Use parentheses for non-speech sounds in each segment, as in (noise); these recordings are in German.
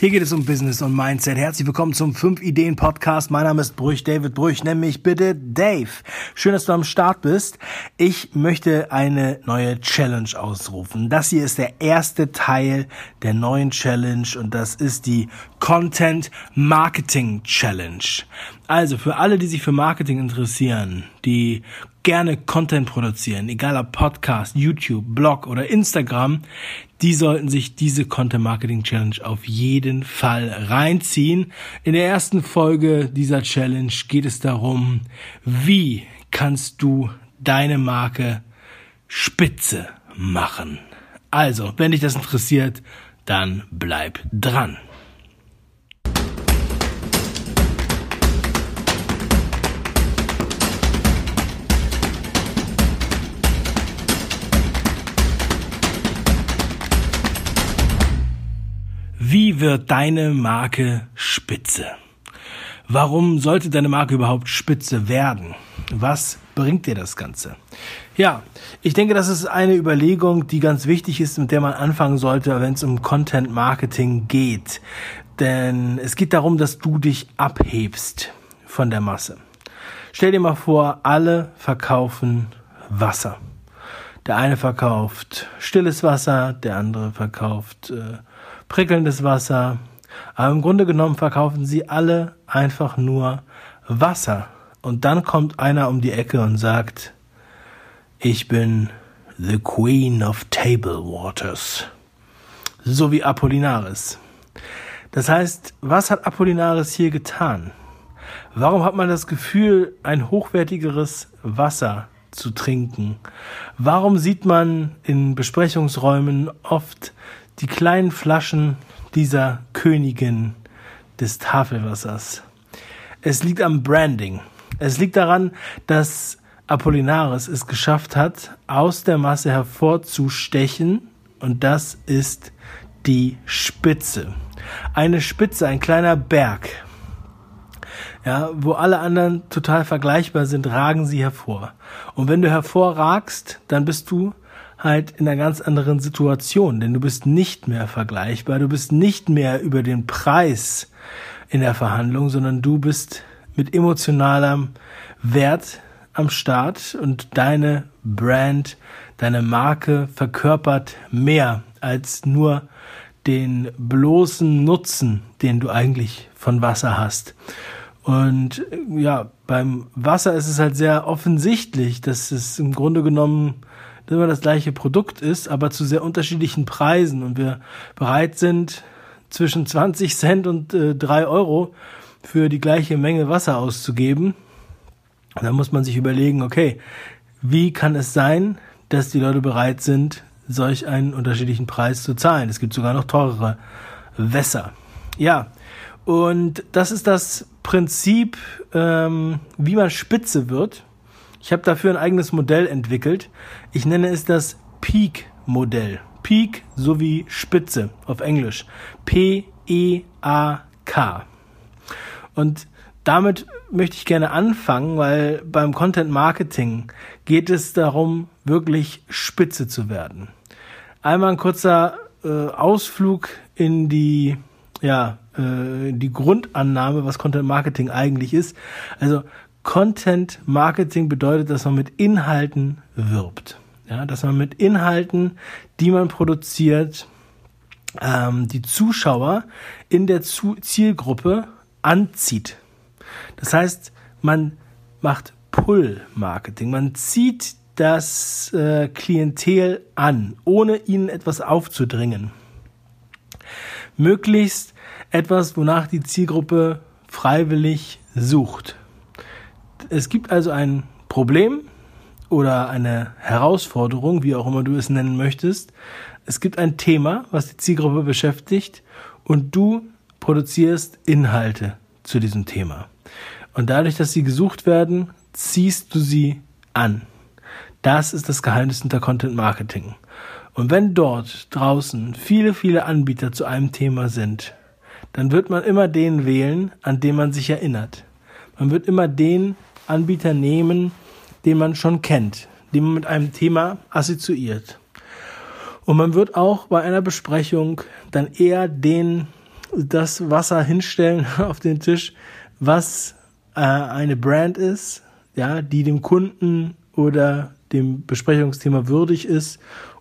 Hier geht es um Business und Mindset. Herzlich willkommen zum 5 Ideen Podcast. Mein Name ist Brüch, David Brüch. Nenn mich bitte Dave. Schön, dass du am Start bist. Ich möchte eine neue Challenge ausrufen. Das hier ist der erste Teil der neuen Challenge und das ist die Content Marketing Challenge. Also für alle, die sich für Marketing interessieren, die gerne Content produzieren, egal ob Podcast, YouTube, Blog oder Instagram, die sollten sich diese Content Marketing Challenge auf jeden Fall reinziehen. In der ersten Folge dieser Challenge geht es darum, wie kannst du deine Marke spitze machen. Also, wenn dich das interessiert, dann bleib dran. Wird deine Marke spitze? Warum sollte deine Marke überhaupt spitze werden? Was bringt dir das Ganze? Ja, ich denke, das ist eine Überlegung, die ganz wichtig ist, mit der man anfangen sollte, wenn es um Content Marketing geht. Denn es geht darum, dass du dich abhebst von der Masse. Stell dir mal vor, alle verkaufen Wasser. Der eine verkauft stilles Wasser, der andere verkauft äh, prickelndes Wasser. Aber im Grunde genommen verkaufen sie alle einfach nur Wasser. Und dann kommt einer um die Ecke und sagt, ich bin the Queen of Table Waters. So wie Apollinaris. Das heißt, was hat Apollinaris hier getan? Warum hat man das Gefühl, ein hochwertigeres Wasser zu trinken? Warum sieht man in Besprechungsräumen oft die kleinen Flaschen dieser Königin des Tafelwassers. Es liegt am Branding. Es liegt daran, dass Apollinaris es geschafft hat, aus der Masse hervorzustechen und das ist die Spitze. Eine Spitze, ein kleiner Berg. Ja, wo alle anderen total vergleichbar sind, ragen sie hervor. Und wenn du hervorragst, dann bist du halt in einer ganz anderen Situation, denn du bist nicht mehr vergleichbar, du bist nicht mehr über den Preis in der Verhandlung, sondern du bist mit emotionalem Wert am Start und deine Brand, deine Marke verkörpert mehr als nur den bloßen Nutzen, den du eigentlich von Wasser hast. Und ja, beim Wasser ist es halt sehr offensichtlich, dass es im Grunde genommen immer das gleiche Produkt ist, aber zu sehr unterschiedlichen Preisen und wir bereit sind, zwischen 20 Cent und äh, 3 Euro für die gleiche Menge Wasser auszugeben. Dann muss man sich überlegen, okay, wie kann es sein, dass die Leute bereit sind, solch einen unterschiedlichen Preis zu zahlen? Es gibt sogar noch teurere Wässer. Ja, und das ist das Prinzip, ähm, wie man spitze wird. Ich habe dafür ein eigenes Modell entwickelt. Ich nenne es das Peak-Modell. Peak sowie Spitze auf Englisch. P-E-A-K. Und damit möchte ich gerne anfangen, weil beim Content Marketing geht es darum, wirklich spitze zu werden. Einmal ein kurzer äh, Ausflug in die, ja, äh, die Grundannahme, was Content Marketing eigentlich ist. Also Content Marketing bedeutet, dass man mit Inhalten wirbt. Ja, dass man mit Inhalten, die man produziert, ähm, die Zuschauer in der Zu Zielgruppe anzieht. Das heißt, man macht Pull-Marketing. Man zieht das äh, Klientel an, ohne ihnen etwas aufzudringen. Möglichst etwas, wonach die Zielgruppe freiwillig sucht. Es gibt also ein Problem oder eine Herausforderung, wie auch immer du es nennen möchtest. Es gibt ein Thema, was die Zielgruppe beschäftigt und du produzierst Inhalte zu diesem Thema. Und dadurch, dass sie gesucht werden, ziehst du sie an. Das ist das Geheimnis hinter Content Marketing. Und wenn dort draußen viele, viele Anbieter zu einem Thema sind, dann wird man immer den wählen, an den man sich erinnert. Man wird immer den Anbieter nehmen, den man schon kennt, den man mit einem Thema assoziiert. Und man wird auch bei einer Besprechung dann eher den das Wasser hinstellen (laughs) auf den Tisch, was äh, eine Brand ist, ja, die dem Kunden oder dem Besprechungsthema würdig ist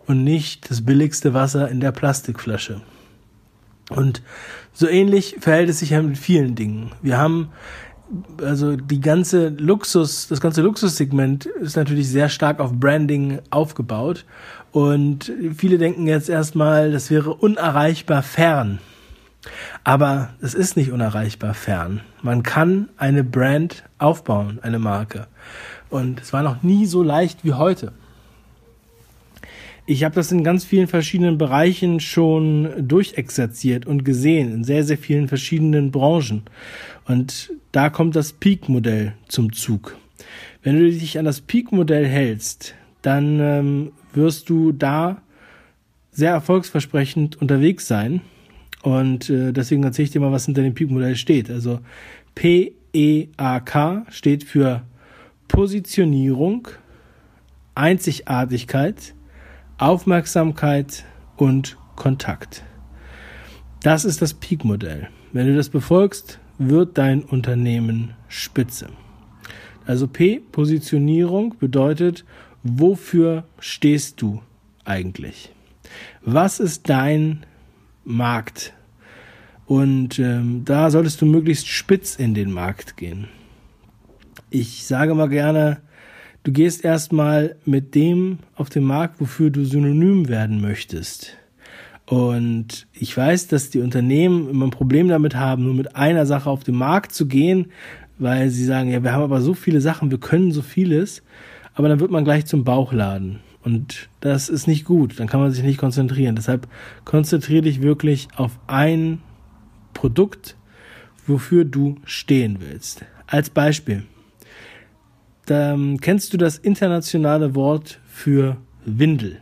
und nicht das billigste Wasser in der Plastikflasche. Und so ähnlich verhält es sich ja mit vielen Dingen. Wir haben also die ganze Luxus, das ganze Luxussegment ist natürlich sehr stark auf Branding aufgebaut und viele denken jetzt erstmal, das wäre unerreichbar fern. Aber es ist nicht unerreichbar fern. Man kann eine Brand aufbauen, eine Marke. Und es war noch nie so leicht wie heute. Ich habe das in ganz vielen verschiedenen Bereichen schon durchexerziert und gesehen, in sehr, sehr vielen verschiedenen Branchen. Und da kommt das Peak-Modell zum Zug. Wenn du dich an das Peak-Modell hältst, dann ähm, wirst du da sehr erfolgsversprechend unterwegs sein. Und äh, deswegen erzähle ich dir mal, was hinter dem Peak-Modell steht. Also P-E-A-K steht für Positionierung, Einzigartigkeit, Aufmerksamkeit und Kontakt. Das ist das Peak-Modell. Wenn du das befolgst, wird dein Unternehmen spitze. Also P, Positionierung bedeutet, wofür stehst du eigentlich? Was ist dein Markt? Und ähm, da solltest du möglichst spitz in den Markt gehen. Ich sage mal gerne, Du gehst erstmal mit dem auf den Markt, wofür du synonym werden möchtest. Und ich weiß, dass die Unternehmen immer ein Problem damit haben, nur mit einer Sache auf den Markt zu gehen, weil sie sagen, ja, wir haben aber so viele Sachen, wir können so vieles, aber dann wird man gleich zum Bauchladen. Und das ist nicht gut, dann kann man sich nicht konzentrieren. Deshalb konzentriere dich wirklich auf ein Produkt, wofür du stehen willst. Als Beispiel ähm, kennst du das internationale Wort für Windel?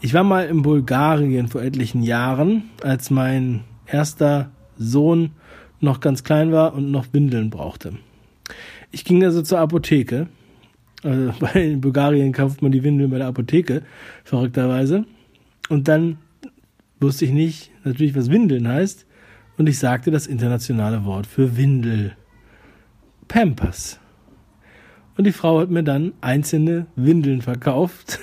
Ich war mal in Bulgarien vor etlichen Jahren, als mein erster Sohn noch ganz klein war und noch Windeln brauchte. Ich ging also zur Apotheke, also (laughs) weil in Bulgarien kauft man die Windeln bei der Apotheke, verrückterweise. Und dann wusste ich nicht natürlich, was Windeln heißt. Und ich sagte das internationale Wort für Windel. Pampers. Und die Frau hat mir dann einzelne Windeln verkauft,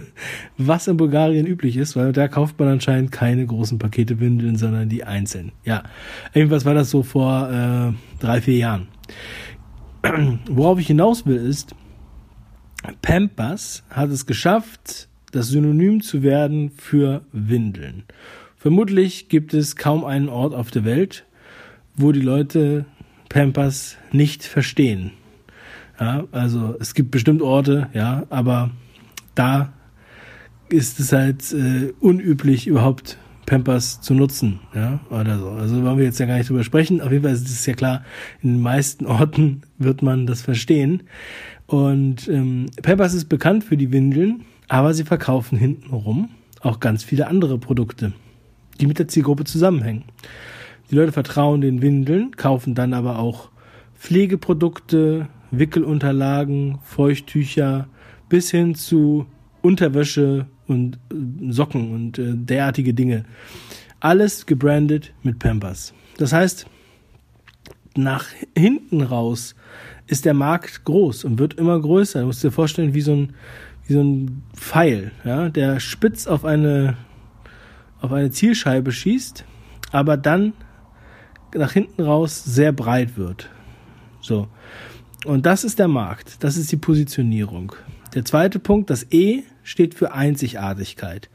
(laughs) was in Bulgarien üblich ist, weil da kauft man anscheinend keine großen Pakete Windeln, sondern die einzeln. Ja, irgendwas war das so vor äh, drei, vier Jahren. (clears throat) Worauf ich hinaus will ist, Pampers hat es geschafft, das Synonym zu werden für Windeln. Vermutlich gibt es kaum einen Ort auf der Welt, wo die Leute Pampers nicht verstehen. Ja, also es gibt bestimmt Orte, ja, aber da ist es halt äh, unüblich, überhaupt Pampers zu nutzen, ja, oder so. Also wollen wir jetzt ja gar nicht drüber sprechen. Auf jeden Fall ist es ja klar, in den meisten (laughs) Orten wird man das verstehen. Und ähm, Pampers ist bekannt für die Windeln, aber sie verkaufen hintenrum auch ganz viele andere Produkte, die mit der Zielgruppe zusammenhängen. Die Leute vertrauen den Windeln, kaufen dann aber auch Pflegeprodukte, Wickelunterlagen, Feuchttücher bis hin zu Unterwäsche und äh, Socken und äh, derartige Dinge. Alles gebrandet mit Pampers. Das heißt, nach hinten raus ist der Markt groß und wird immer größer. Du musst dir vorstellen, wie so ein, wie so ein Pfeil, ja, der spitz auf eine, auf eine Zielscheibe schießt, aber dann nach hinten raus sehr breit wird. So. Und das ist der Markt, das ist die Positionierung. Der zweite Punkt, das E steht für Einzigartigkeit.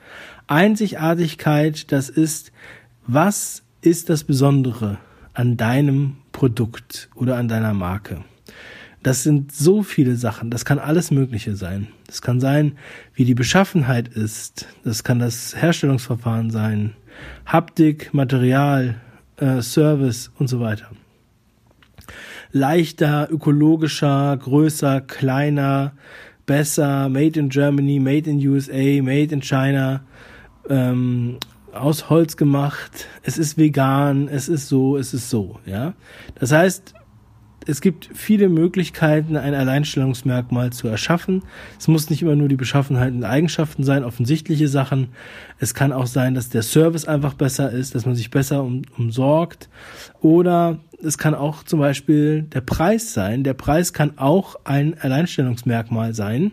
Einzigartigkeit, das ist, was ist das Besondere an deinem Produkt oder an deiner Marke? Das sind so viele Sachen. Das kann alles Mögliche sein. Das kann sein, wie die Beschaffenheit ist. Das kann das Herstellungsverfahren sein. Haptik, Material, äh, Service und so weiter leichter, ökologischer, größer, kleiner, besser, made in Germany, made in USA, made in China, ähm, aus Holz gemacht, es ist vegan, es ist so, es ist so, ja. Das heißt, es gibt viele Möglichkeiten, ein Alleinstellungsmerkmal zu erschaffen. Es muss nicht immer nur die Beschaffenheit und Eigenschaften sein, offensichtliche Sachen. Es kann auch sein, dass der Service einfach besser ist, dass man sich besser um, umsorgt. Oder es kann auch zum Beispiel der Preis sein. Der Preis kann auch ein Alleinstellungsmerkmal sein,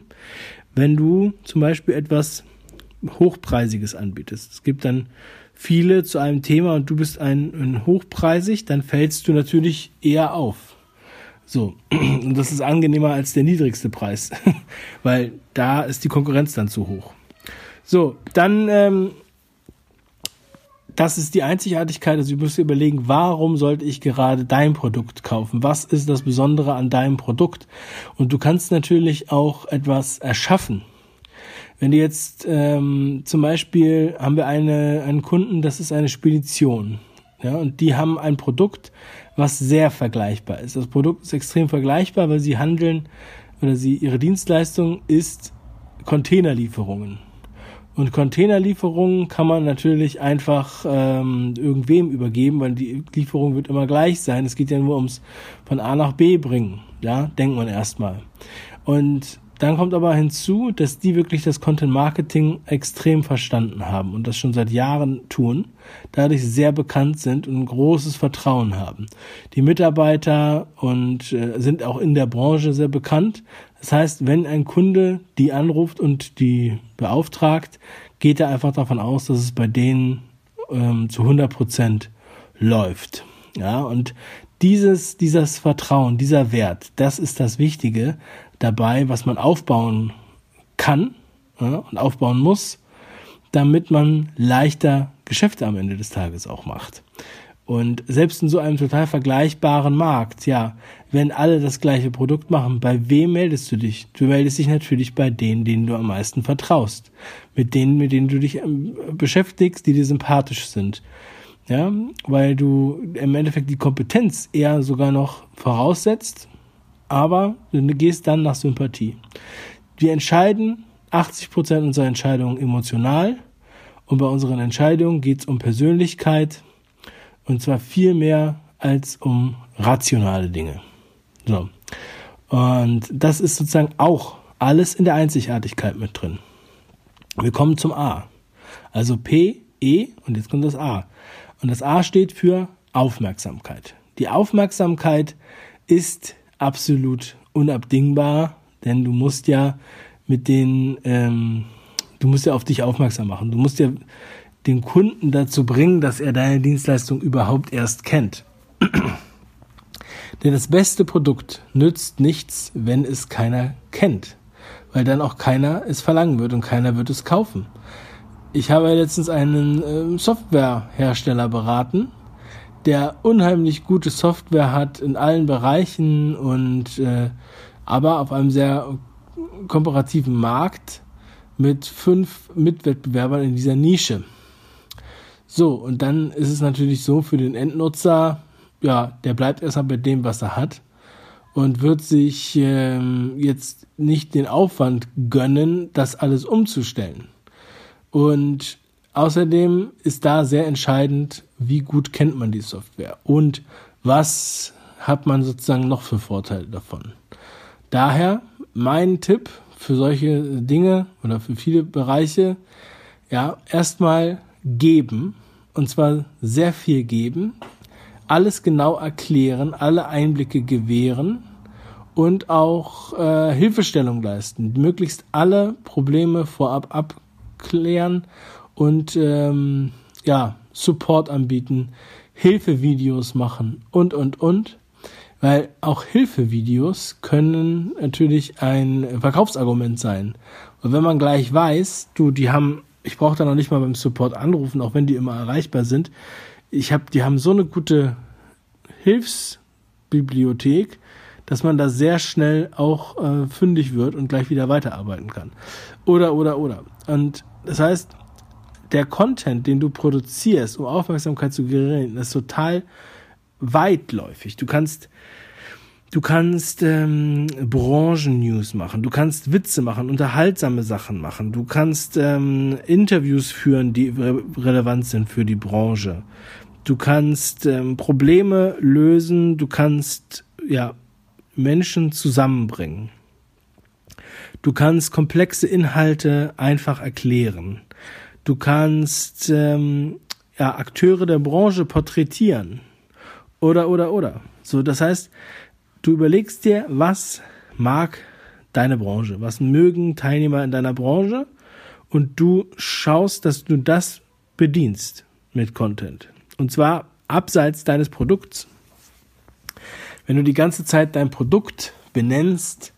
wenn du zum Beispiel etwas Hochpreisiges anbietest. Es gibt dann viele zu einem Thema und du bist ein, ein hochpreisig, dann fällst du natürlich eher auf. So, (clears throat) und das ist angenehmer als der niedrigste Preis, (laughs) weil da ist die Konkurrenz dann zu hoch. So, dann, ähm, das ist die Einzigartigkeit. Also, musst dir überlegen, warum sollte ich gerade dein Produkt kaufen? Was ist das Besondere an deinem Produkt? Und du kannst natürlich auch etwas erschaffen. Wenn du jetzt ähm, zum Beispiel haben wir eine, einen Kunden, das ist eine Spedition. Ja, und die haben ein Produkt, was sehr vergleichbar ist. Das Produkt ist extrem vergleichbar, weil sie handeln oder sie ihre Dienstleistung ist Containerlieferungen. Und Containerlieferungen kann man natürlich einfach ähm, irgendwem übergeben, weil die Lieferung wird immer gleich sein. Es geht ja nur ums von A nach B bringen. Ja, denkt man erstmal. Und dann kommt aber hinzu, dass die wirklich das Content Marketing extrem verstanden haben und das schon seit Jahren tun, dadurch sehr bekannt sind und ein großes Vertrauen haben. Die Mitarbeiter und äh, sind auch in der Branche sehr bekannt. Das heißt, wenn ein Kunde die anruft und die beauftragt, geht er einfach davon aus, dass es bei denen ähm, zu 100 Prozent läuft. Ja, und dieses, dieses Vertrauen, dieser Wert, das ist das Wichtige, dabei, was man aufbauen kann ja, und aufbauen muss, damit man leichter Geschäfte am Ende des Tages auch macht. Und selbst in so einem total vergleichbaren Markt, ja, wenn alle das gleiche Produkt machen, bei wem meldest du dich? Du meldest dich natürlich bei denen, denen du am meisten vertraust. Mit denen, mit denen du dich ähm, beschäftigst, die dir sympathisch sind. Ja, weil du im Endeffekt die Kompetenz eher sogar noch voraussetzt, aber du gehst dann nach Sympathie. Wir entscheiden 80 Prozent unserer Entscheidungen emotional und bei unseren Entscheidungen geht es um Persönlichkeit und zwar viel mehr als um rationale Dinge. So. Und das ist sozusagen auch alles in der Einzigartigkeit mit drin. Wir kommen zum A. Also P, E und jetzt kommt das A. Und das A steht für Aufmerksamkeit. Die Aufmerksamkeit ist absolut unabdingbar, denn du musst ja mit den, ähm, du musst ja auf dich aufmerksam machen. Du musst ja den Kunden dazu bringen, dass er deine Dienstleistung überhaupt erst kennt. (clears throat) Denn das beste Produkt nützt nichts, wenn es keiner kennt, weil dann auch keiner es verlangen wird und keiner wird es kaufen. Ich habe letztens einen äh, Softwarehersteller beraten, der unheimlich gute Software hat in allen Bereichen und äh, aber auf einem sehr komparativen Markt mit fünf Mitwettbewerbern in dieser Nische. So, und dann ist es natürlich so für den Endnutzer, ja, der bleibt erstmal bei dem, was er hat und wird sich ähm, jetzt nicht den Aufwand gönnen, das alles umzustellen. Und Außerdem ist da sehr entscheidend, wie gut kennt man die Software und was hat man sozusagen noch für Vorteile davon. Daher mein Tipp für solche Dinge oder für viele Bereiche, ja, erstmal geben und zwar sehr viel geben, alles genau erklären, alle Einblicke gewähren und auch äh, Hilfestellung leisten, möglichst alle Probleme vorab abklären und ähm, ja, Support anbieten, Hilfevideos machen und, und, und. Weil auch Hilfevideos können natürlich ein Verkaufsargument sein. Und wenn man gleich weiß, du, die haben, ich brauche da noch nicht mal beim Support anrufen, auch wenn die immer erreichbar sind. Ich habe, die haben so eine gute Hilfsbibliothek, dass man da sehr schnell auch äh, fündig wird und gleich wieder weiterarbeiten kann. Oder, oder, oder. Und das heißt, der Content, den du produzierst, um Aufmerksamkeit zu generieren, ist total weitläufig. Du kannst Du kannst ähm, Branchen-News machen, du kannst Witze machen, unterhaltsame Sachen machen, du kannst ähm, Interviews führen, die re relevant sind für die Branche. Du kannst ähm, Probleme lösen, du kannst ja, Menschen zusammenbringen. Du kannst komplexe Inhalte einfach erklären. Du kannst ähm, ja, Akteure der Branche porträtieren. Oder, oder, oder. So, das heißt, du überlegst dir, was mag deine Branche, was mögen Teilnehmer in deiner Branche und du schaust, dass du das bedienst mit Content. Und zwar abseits deines Produkts. Wenn du die ganze Zeit dein Produkt benennst,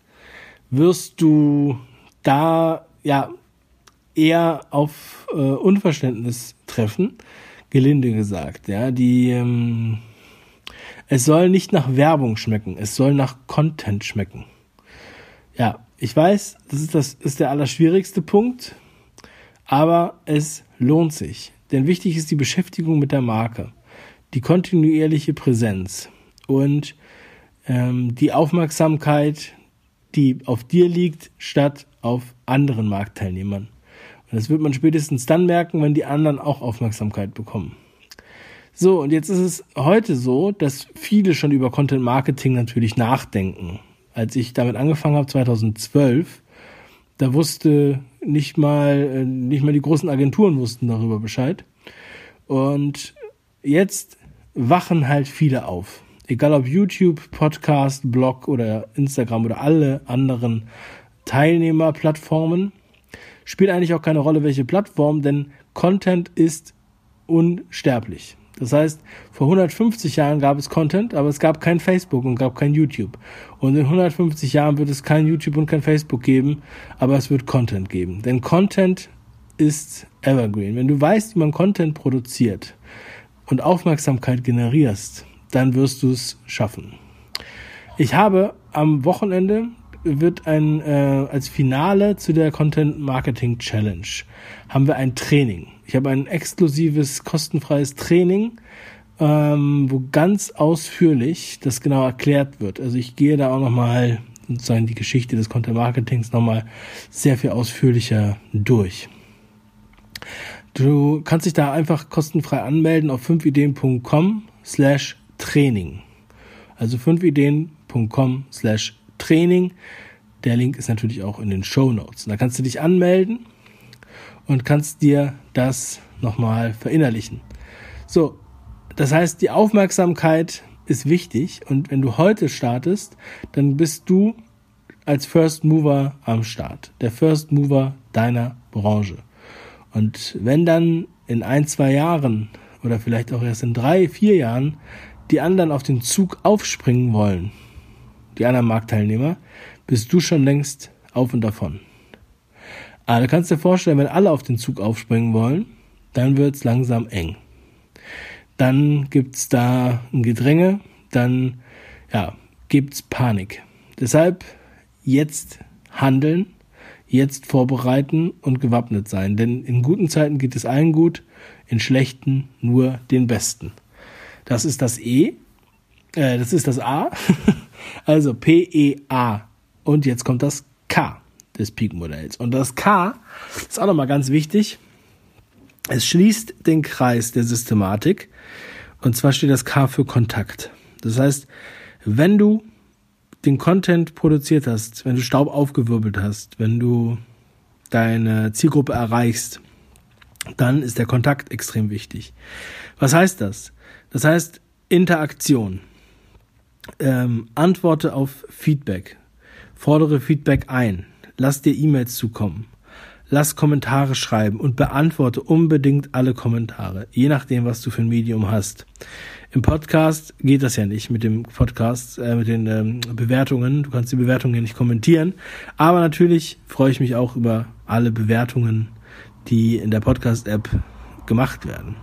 wirst du da ja eher auf äh, Unverständnis treffen, gelinde gesagt. Ja, die ähm, es soll nicht nach Werbung schmecken, es soll nach Content schmecken. Ja, ich weiß, das ist das ist der allerschwierigste Punkt, aber es lohnt sich, denn wichtig ist die Beschäftigung mit der Marke, die kontinuierliche Präsenz und ähm, die Aufmerksamkeit, die auf dir liegt, statt auf anderen Marktteilnehmern. Das wird man spätestens dann merken, wenn die anderen auch Aufmerksamkeit bekommen. So, und jetzt ist es heute so, dass viele schon über Content Marketing natürlich nachdenken. Als ich damit angefangen habe, 2012, da wusste nicht mal, äh, nicht mal die großen Agenturen wussten darüber Bescheid. Und jetzt wachen halt viele auf. Egal ob YouTube, Podcast, Blog oder Instagram oder alle anderen Teilnehmerplattformen. Spielt eigentlich auch keine Rolle, welche Plattform, denn Content ist unsterblich. Das heißt, vor 150 Jahren gab es Content, aber es gab kein Facebook und gab kein YouTube. Und in 150 Jahren wird es kein YouTube und kein Facebook geben, aber es wird Content geben. Denn Content ist evergreen. Wenn du weißt, wie man Content produziert und Aufmerksamkeit generierst, dann wirst du es schaffen. Ich habe am Wochenende wird ein äh, als Finale zu der Content Marketing Challenge haben wir ein Training. Ich habe ein exklusives kostenfreies Training, ähm, wo ganz ausführlich das genau erklärt wird. Also ich gehe da auch noch mal sozusagen die Geschichte des Content Marketings noch mal sehr viel ausführlicher durch. Du kannst dich da einfach kostenfrei anmelden auf 5ideen.com slash Training. Also 5ideen.com slash Training. Der Link ist natürlich auch in den Show Notes. Da kannst du dich anmelden und kannst dir das nochmal verinnerlichen. So, das heißt, die Aufmerksamkeit ist wichtig und wenn du heute startest, dann bist du als First Mover am Start, der First Mover deiner Branche. Und wenn dann in ein, zwei Jahren oder vielleicht auch erst in drei, vier Jahren die anderen auf den Zug aufspringen wollen, die anderen Marktteilnehmer, bist du schon längst auf und davon. Aber du kannst dir vorstellen, wenn alle auf den Zug aufspringen wollen, dann wird's langsam eng. Dann gibt's da ein Gedränge, dann ja, gibt's Panik. Deshalb jetzt handeln, jetzt vorbereiten und gewappnet sein. Denn in guten Zeiten geht es allen gut, in schlechten nur den Besten. Das ist das E, äh, das ist das A. (laughs) Also P-E-A. Und jetzt kommt das K des Peak-Modells. Und das K ist auch nochmal ganz wichtig. Es schließt den Kreis der Systematik. Und zwar steht das K für Kontakt. Das heißt, wenn du den Content produziert hast, wenn du Staub aufgewirbelt hast, wenn du deine Zielgruppe erreichst, dann ist der Kontakt extrem wichtig. Was heißt das? Das heißt Interaktion ähm, antworte auf Feedback, fordere Feedback ein, lass dir E-Mails zukommen, lass Kommentare schreiben und beantworte unbedingt alle Kommentare, je nachdem, was du für ein Medium hast. Im Podcast geht das ja nicht mit dem Podcast, äh, mit den ähm, Bewertungen. Du kannst die Bewertungen nicht kommentieren. Aber natürlich freue ich mich auch über alle Bewertungen, die in der Podcast-App gemacht werden.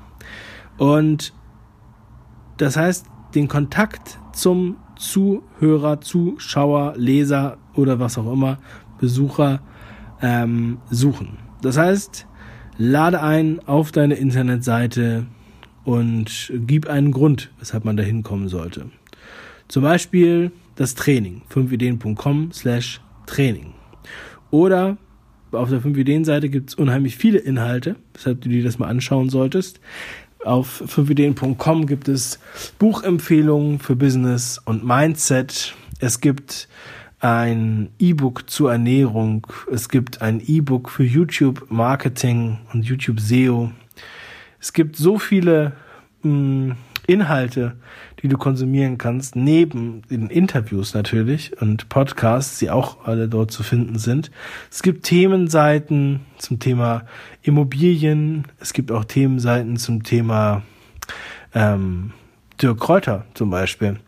Und das heißt, den Kontakt zum Zuhörer, Zuschauer, Leser oder was auch immer, Besucher ähm, suchen. Das heißt, lade ein auf deine Internetseite und gib einen Grund, weshalb man da hinkommen sollte. Zum Beispiel das Training, 5ideen.com slash Training. Oder auf der 5ideen-Seite gibt es unheimlich viele Inhalte, weshalb du dir das mal anschauen solltest. Auf 5ideen.com gibt es Buchempfehlungen für Business und Mindset. Es gibt ein E-Book zur Ernährung. Es gibt ein E-Book für YouTube Marketing und YouTube SEO. Es gibt so viele mh, hm, Inhalte, die du konsumieren kannst, neben den Interviews natürlich und Podcasts, die auch alle dort zu finden sind. Es gibt Themenseiten zum Thema Immobilien. Es gibt auch Themenseiten zum Thema ähm, Dirk Kräuter zum Beispiel.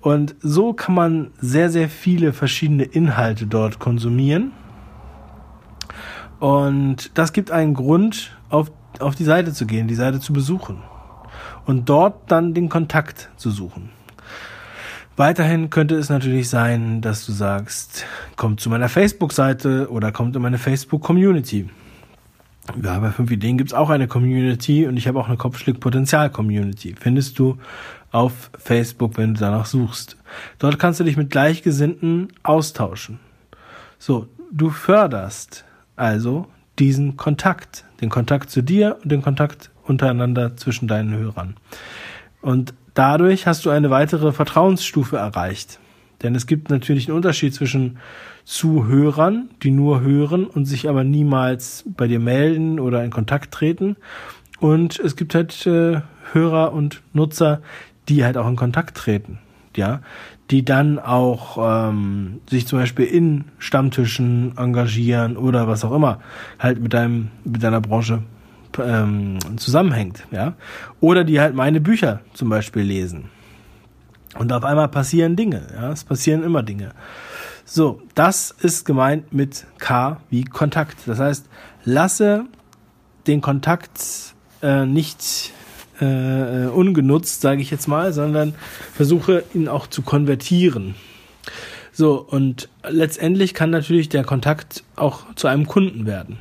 Und so kann man sehr, sehr viele verschiedene Inhalte dort konsumieren. Und das gibt einen Grund, auf, auf die Seite zu gehen, die Seite zu besuchen. Und dort dann den Kontakt zu suchen. Weiterhin könnte es natürlich sein, dass du sagst, kommt zu meiner Facebook-Seite oder kommt in meine Facebook-Community. Ja, bei 5 Ideen gibt's auch eine Community und ich habe auch eine Kopfschlick-Potenzial-Community. Findest du auf Facebook, wenn du danach suchst. Dort kannst du dich mit Gleichgesinnten austauschen. So, du förderst also diesen Kontakt, den Kontakt zu dir und den Kontakt untereinander zwischen deinen Hörern. Und dadurch hast du eine weitere Vertrauensstufe erreicht. Denn es gibt natürlich einen Unterschied zwischen Zuhörern, die nur hören und sich aber niemals bei dir melden oder in Kontakt treten. Und es gibt halt äh, Hörer und Nutzer, die halt auch in Kontakt treten, ja, die dann auch ähm, sich zum Beispiel in Stammtischen engagieren oder was auch immer halt mit deinem mit deiner Branche ähm, zusammenhängt, ja, oder die halt meine Bücher zum Beispiel lesen und auf einmal passieren Dinge, ja, es passieren immer Dinge. So, das ist gemeint mit K wie Kontakt. Das heißt, lasse den Kontakt äh, nicht äh, ungenutzt, sage ich jetzt mal, sondern versuche ihn auch zu konvertieren. So, und letztendlich kann natürlich der Kontakt auch zu einem Kunden werden.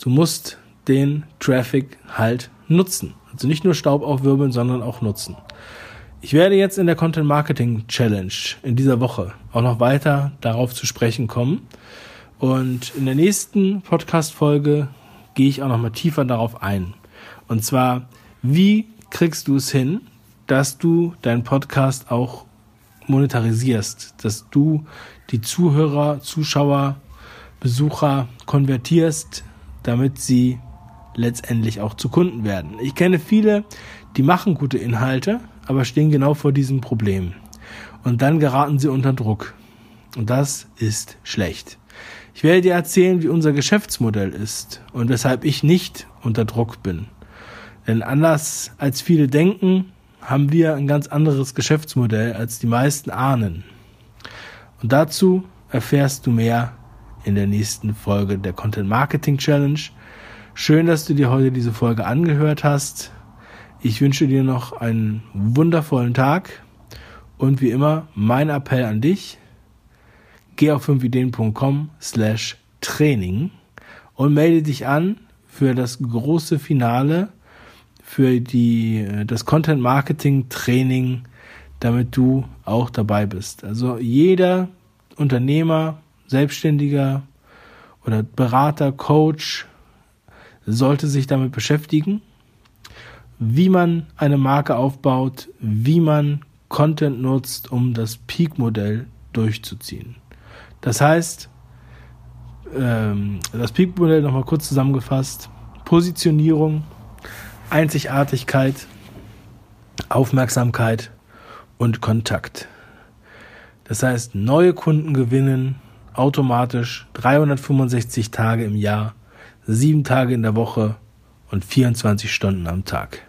Du musst den Traffic halt nutzen. Also nicht nur Staub aufwirbeln, sondern auch nutzen. Ich werde jetzt in der Content Marketing Challenge in dieser Woche auch noch weiter darauf zu sprechen kommen. Und in der nächsten Podcast-Folge gehe ich auch noch mal tiefer darauf ein. Und zwar, wie kriegst du es hin, dass du deinen Podcast auch monetarisierst, dass du die Zuhörer, Zuschauer, Besucher konvertierst, damit sie letztendlich auch zu Kunden werden. Ich kenne viele, die machen gute Inhalte, aber stehen genau vor diesem Problem. Und dann geraten sie unter Druck. Und das ist schlecht. Ich werde dir erzählen, wie unser Geschäftsmodell ist und weshalb ich nicht unter Druck bin. Denn anders als viele denken, haben wir ein ganz anderes Geschäftsmodell, als die meisten ahnen. Und dazu erfährst du mehr in der nächsten Folge der Content Marketing Challenge. Schön, dass du dir heute diese Folge angehört hast. Ich wünsche dir noch einen wundervollen Tag und wie immer mein Appell an dich. Geh auf 5ideen.com slash Training und melde dich an für das große Finale für die, äh, das Content Marketing Training, damit du auch dabei bist. Also jeder Unternehmer, Selbstständiger oder Berater, Coach sollte sich damit beschäftigen, wie man eine Marke aufbaut, wie man Content nutzt, um das Peak-Modell durchzuziehen. Das heißt, ähm, das Peak-Modell nochmal kurz zusammengefasst, Positionierung, Einzigartigkeit, Aufmerksamkeit und Kontakt. Das heißt, neue Kunden gewinnen automatisch 365 Tage im Jahr, sieben Tage in der Woche und 24 Stunden am Tag.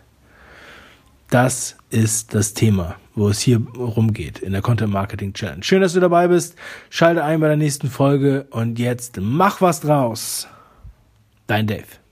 Das ist das Thema, wo es hier rumgeht in der Content Marketing Challenge. Schön, dass du dabei bist. Schalte ein bei der nächsten Folge und jetzt mach was draus. Dein Dave.